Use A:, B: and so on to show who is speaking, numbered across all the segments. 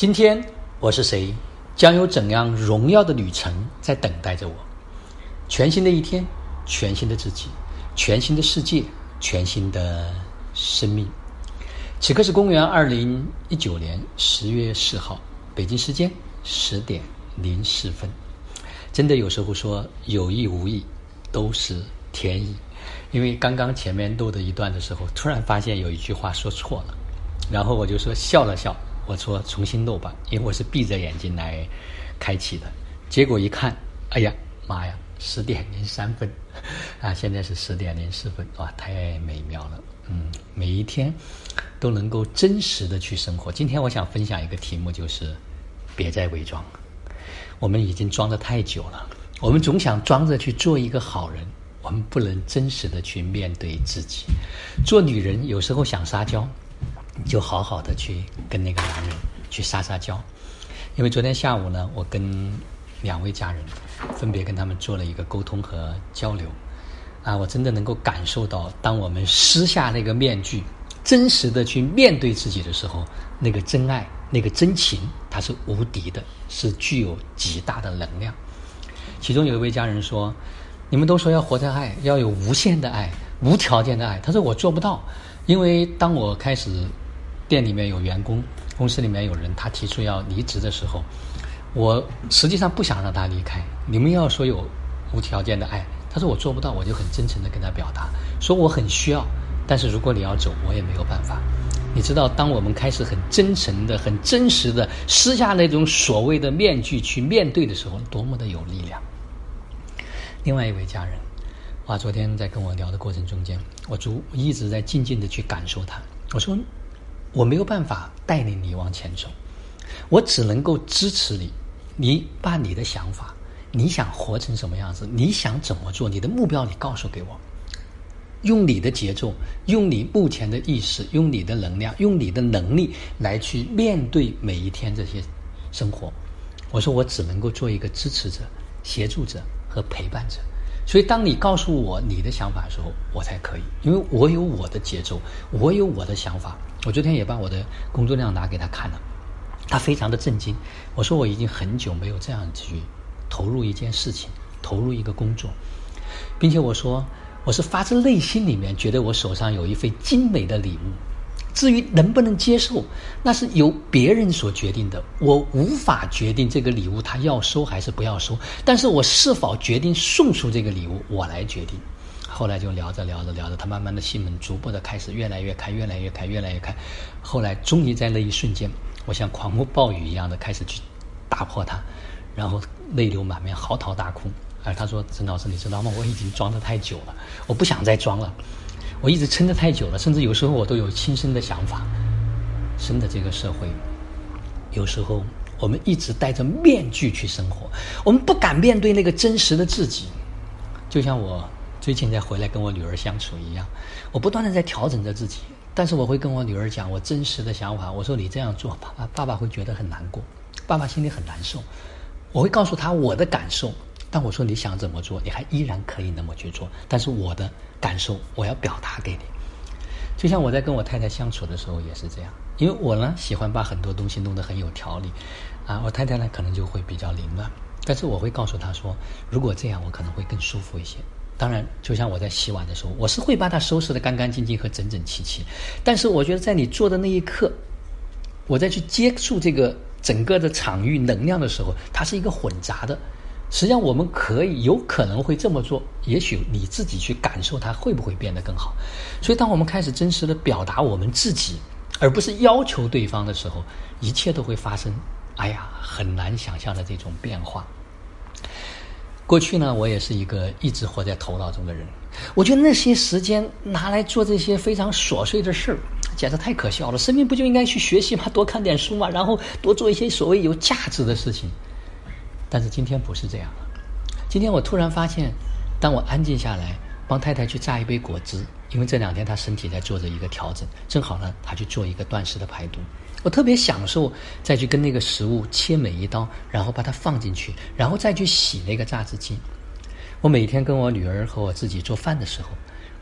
A: 今天我是谁？将有怎样荣耀的旅程在等待着我？全新的一天，全新的自己，全新的世界，全新的生命。此刻是公元二零一九年十月四号，北京时间十点零四分。真的有时候说有意无意都是天意，因为刚刚前面录的一段的时候，突然发现有一句话说错了，然后我就说笑了笑。我说重新录吧，因为我是闭着眼睛来开启的。结果一看，哎呀妈呀，十点零三分 啊！现在是十点零四分，哇，太美妙了。嗯，每一天都能够真实的去生活。今天我想分享一个题目，就是别再伪装。我们已经装的太久了，我们总想装着去做一个好人，我们不能真实的去面对自己。做女人有时候想撒娇。就好好的去跟那个男人去撒撒娇，因为昨天下午呢，我跟两位家人分别跟他们做了一个沟通和交流，啊，我真的能够感受到，当我们撕下那个面具，真实的去面对自己的时候，那个真爱、那个真情，它是无敌的，是具有极大的能量。其中有一位家人说：“你们都说要活在爱，要有无限的爱、无条件的爱。”他说：“我做不到，因为当我开始。”店里面有员工，公司里面有人，他提出要离职的时候，我实际上不想让他离开。你们要说有无条件的爱，他说我做不到，我就很真诚的跟他表达，说我很需要，但是如果你要走，我也没有办法。你知道，当我们开始很真诚的、很真实的撕下那种所谓的面具去面对的时候，多么的有力量。另外一位家人，哇，昨天在跟我聊的过程中间，我逐一直在静静的去感受他，我说。我没有办法带领你往前走，我只能够支持你。你把你的想法，你想活成什么样子？你想怎么做？你的目标，你告诉给我。用你的节奏，用你目前的意识，用你的能量，用你的能力来去面对每一天这些生活。我说，我只能够做一个支持者、协助者和陪伴者。所以，当你告诉我你的想法的时候，我才可以，因为我有我的节奏，我有我的想法。我昨天也把我的工作量拿给他看了，他非常的震惊。我说我已经很久没有这样去投入一件事情，投入一个工作，并且我说我是发自内心里面觉得我手上有一份精美的礼物。至于能不能接受，那是由别人所决定的。我无法决定这个礼物他要收还是不要收，但是我是否决定送出这个礼物，我来决定。后来就聊着聊着聊着，他慢慢的心门逐步的开始越来越开，越来越开，越来越开。后来终于在那一瞬间，我像狂风暴雨一样的开始去打破它，然后泪流满面，嚎啕大哭。而他说：“陈老师，你知道吗？我已经装的太久了，我不想再装了。”我一直撑得太久了，甚至有时候我都有轻生的想法。生的这个社会，有时候我们一直戴着面具去生活，我们不敢面对那个真实的自己。就像我最近在回来跟我女儿相处一样，我不断的在调整着自己，但是我会跟我女儿讲我真实的想法。我说你这样做，爸爸爸爸会觉得很难过，爸爸心里很难受。我会告诉他我的感受。但我说你想怎么做，你还依然可以那么去做。但是我的感受，我要表达给你。就像我在跟我太太相处的时候也是这样，因为我呢喜欢把很多东西弄得很有条理，啊，我太太呢可能就会比较凌乱。但是我会告诉她说，如果这样，我可能会更舒服一些。当然，就像我在洗碗的时候，我是会把它收拾得干干净净和整整齐齐。但是我觉得在你做的那一刻，我再去接触这个整个的场域能量的时候，它是一个混杂的。实际上，我们可以有可能会这么做，也许你自己去感受它会不会变得更好。所以，当我们开始真实的表达我们自己，而不是要求对方的时候，一切都会发生。哎呀，很难想象的这种变化。过去呢，我也是一个一直活在头脑中的人。我觉得那些时间拿来做这些非常琐碎的事儿，简直太可笑了。生命不就应该去学习吗？多看点书嘛，然后多做一些所谓有价值的事情。但是今天不是这样了。今天我突然发现，当我安静下来，帮太太去榨一杯果汁，因为这两天她身体在做着一个调整，正好呢，她去做一个断食的排毒。我特别享受再去跟那个食物切每一刀，然后把它放进去，然后再去洗那个榨汁机。我每天跟我女儿和我自己做饭的时候，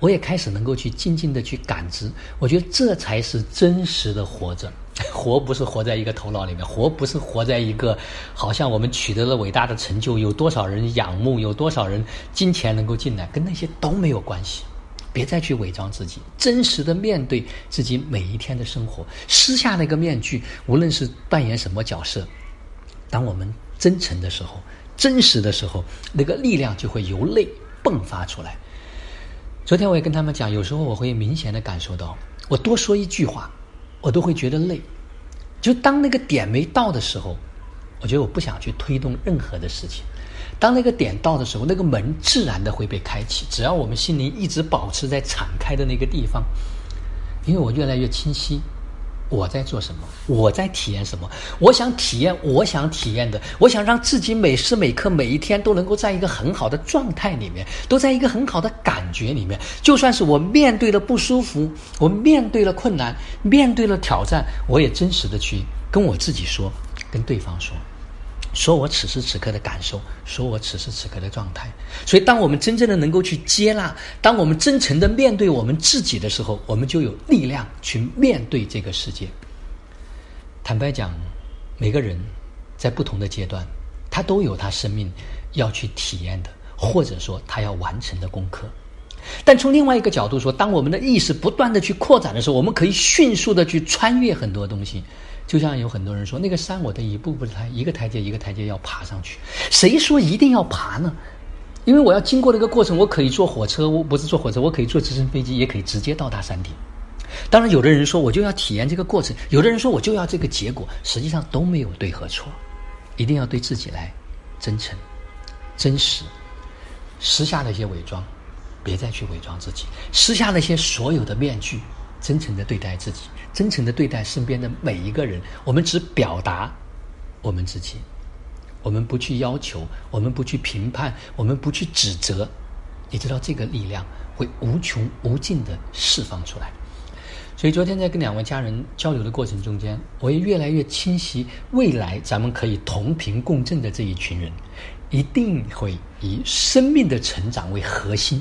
A: 我也开始能够去静静的去感知。我觉得这才是真实的活着。活不是活在一个头脑里面，活不是活在一个好像我们取得了伟大的成就，有多少人仰慕，有多少人金钱能够进来，跟那些都没有关系。别再去伪装自己，真实的面对自己每一天的生活，撕下那个面具，无论是扮演什么角色，当我们真诚的时候，真实的时候，那个力量就会由内迸发出来。昨天我也跟他们讲，有时候我会明显的感受到，我多说一句话，我都会觉得累。就当那个点没到的时候，我觉得我不想去推动任何的事情。当那个点到的时候，那个门自然的会被开启。只要我们心灵一直保持在敞开的那个地方，因为我越来越清晰，我在做什么，我在体验什么。我想体验，我想体验的，我想让自己每时每刻、每一天都能够在一个很好的状态里面，都在一个很好的感觉里面。就算是我面对了不舒服，我面对了困难，面对了挑战，我也真实的去跟我自己说，跟对方说。说我此时此刻的感受，说我此时此刻的状态。所以，当我们真正的能够去接纳，当我们真诚的面对我们自己的时候，我们就有力量去面对这个世界。坦白讲，每个人在不同的阶段，他都有他生命要去体验的，或者说他要完成的功课。但从另外一个角度说，当我们的意识不断的去扩展的时候，我们可以迅速的去穿越很多东西。就像有很多人说，那个山我得一步步的抬，一个台阶一个台阶要爬上去。谁说一定要爬呢？因为我要经过那个过程，我可以坐火车，我不是坐火车，我可以坐直升飞机，也可以直接到达山顶。当然，有的人说我就要体验这个过程，有的人说我就要这个结果，实际上都没有对和错，一定要对自己来真诚、真实，撕下那些伪装，别再去伪装自己，撕下那些所有的面具，真诚的对待自己。真诚的对待身边的每一个人，我们只表达我们自己，我们不去要求，我们不去评判，我们不去指责。你知道这个力量会无穷无尽的释放出来。所以昨天在跟两位家人交流的过程中间，我也越来越清晰，未来咱们可以同频共振的这一群人，一定会以生命的成长为核心。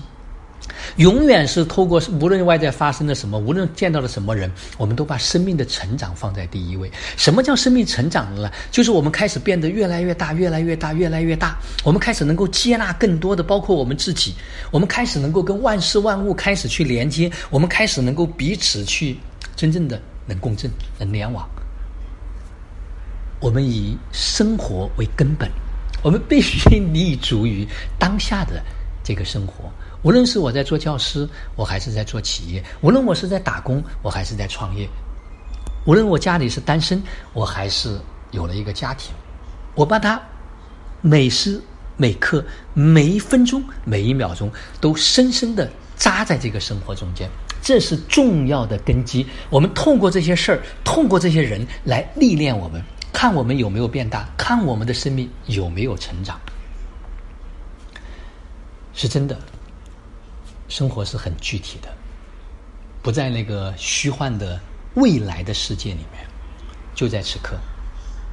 A: 永远是透过无论外在发生了什么，无论见到了什么人，我们都把生命的成长放在第一位。什么叫生命成长了呢？就是我们开始变得越来越大，越来越大，越来越大。我们开始能够接纳更多的，包括我们自己。我们开始能够跟万事万物开始去连接。我们开始能够彼此去真正的能共振、能联网。我们以生活为根本，我们必须 立足于当下的这个生活。无论是我在做教师，我还是在做企业；无论我是在打工，我还是在创业；无论我家里是单身，我还是有了一个家庭，我把它每时每刻、每一分钟、每一秒钟都深深的扎在这个生活中间，这是重要的根基。我们透过这些事儿，透过这些人来历练我们，看我们有没有变大，看我们的生命有没有成长，是真的。生活是很具体的，不在那个虚幻的未来的世界里面，就在此刻，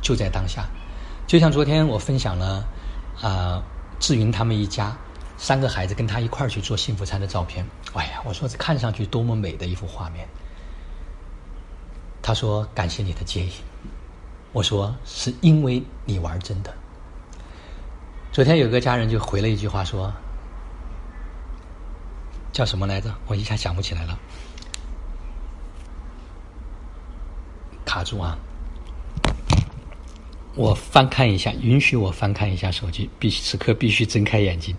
A: 就在当下。就像昨天我分享了啊，志云他们一家三个孩子跟他一块儿去做幸福餐的照片。哎呀，我说这看上去多么美的一幅画面。他说感谢你的建议，我说是因为你玩真的。昨天有个家人就回了一句话说。叫什么来着？我一下想不起来了，卡住啊！我翻看一下，允许我翻看一下手机，必此刻必须睁开眼睛。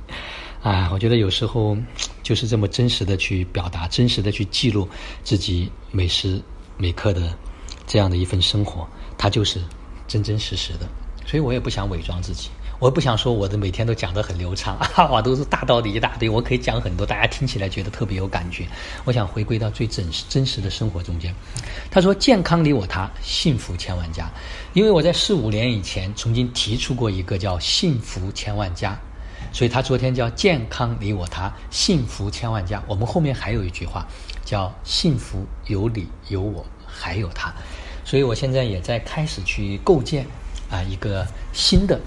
A: 啊，我觉得有时候就是这么真实的去表达，真实的去记录自己每时每刻的这样的一份生活，它就是真真实实的。所以我也不想伪装自己。我不想说我的每天都讲得很流畅 啊，都是大道理一大堆，我可以讲很多，大家听起来觉得特别有感觉。我想回归到最真实、真实的生活中间。他说：“健康你我他，幸福千万家。”因为我在四五年以前曾经提出过一个叫“幸福千万家”，所以他昨天叫“健康你我他，幸福千万家”。我们后面还有一句话叫“幸福有你有我还有他”，所以我现在也在开始去构建啊一个新的。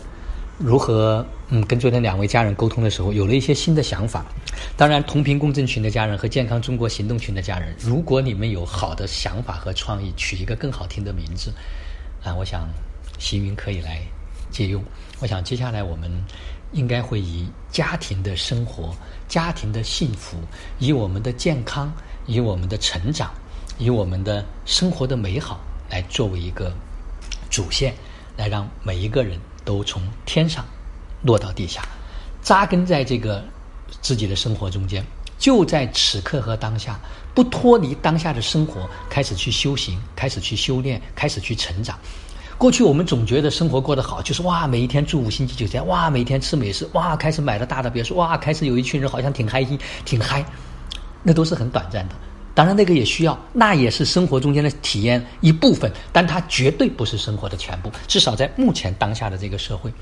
A: 如何嗯跟昨天两位家人沟通的时候，有了一些新的想法。当然，同频共振群的家人和健康中国行动群的家人，如果你们有好的想法和创意，取一个更好听的名字，啊，我想行云可以来借用。我想接下来我们应该会以家庭的生活、家庭的幸福，以我们的健康，以我们的成长，以我们的生活的美好，来作为一个主线，来让每一个人都从天上落到地下，扎根在这个。自己的生活中间，就在此刻和当下，不脱离当下的生活，开始去修行，开始去修炼，开始去成长。过去我们总觉得生活过得好，就是哇，每一天住五星级酒店，哇，每天吃美食，哇，开始买了大的别墅，哇，开始有一群人好像挺嗨心，挺嗨。那都是很短暂的，当然那个也需要，那也是生活中间的体验一部分，但它绝对不是生活的全部。至少在目前当下的这个社会，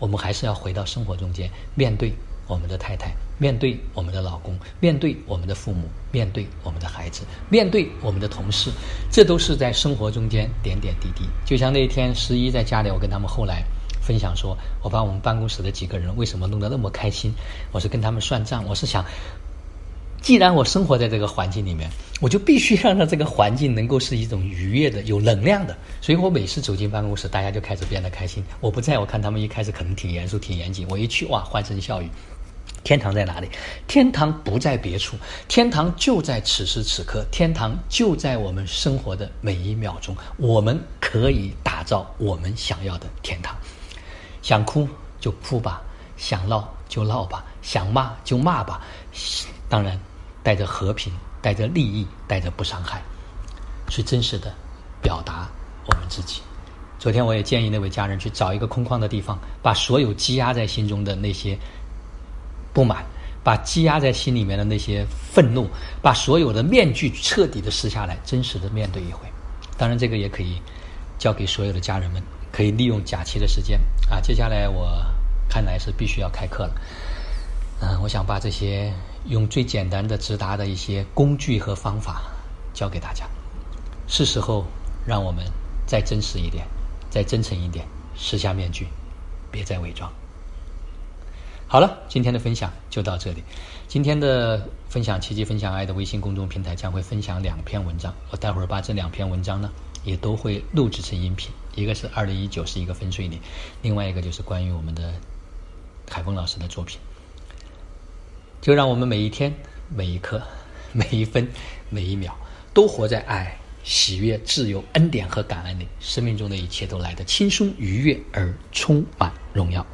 A: 我们还是要回到生活中间，面对。我们的太太面对我们的老公，面对我们的父母，面对我们的孩子，面对我们的同事，这都是在生活中间点点滴滴。就像那天十一在家里，我跟他们后来分享说，我把我们办公室的几个人为什么弄得那么开心，我是跟他们算账，我是想，既然我生活在这个环境里面，我就必须让它这个环境能够是一种愉悦的、有能量的。所以我每次走进办公室，大家就开始变得开心。我不在我看他们一开始可能挺严肃、挺严谨，我一去哇，欢声笑语。天堂在哪里？天堂不在别处，天堂就在此时此刻，天堂就在我们生活的每一秒钟。我们可以打造我们想要的天堂。想哭就哭吧，想闹就闹吧，想骂就骂吧。当然，带着和平，带着利益，带着不伤害，去真实的表达我们自己。昨天我也建议那位家人去找一个空旷的地方，把所有积压在心中的那些。不满，把积压在心里面的那些愤怒，把所有的面具彻底的撕下来，真实的面对一回。当然，这个也可以交给所有的家人们，可以利用假期的时间啊。接下来我看来是必须要开课了，嗯，我想把这些用最简单的直达的一些工具和方法教给大家。是时候让我们再真实一点，再真诚一点，撕下面具，别再伪装。好了，今天的分享就到这里。今天的分享奇迹分享爱的微信公众平台将会分享两篇文章，我待会儿把这两篇文章呢也都会录制成音频。一个是二零一九是一个分水岭，另外一个就是关于我们的海峰老师的作品。就让我们每一天、每一刻、每一分、每一秒都活在爱、喜悦、自由、恩典和感恩里，生命中的一切都来得轻松、愉悦而充满荣耀。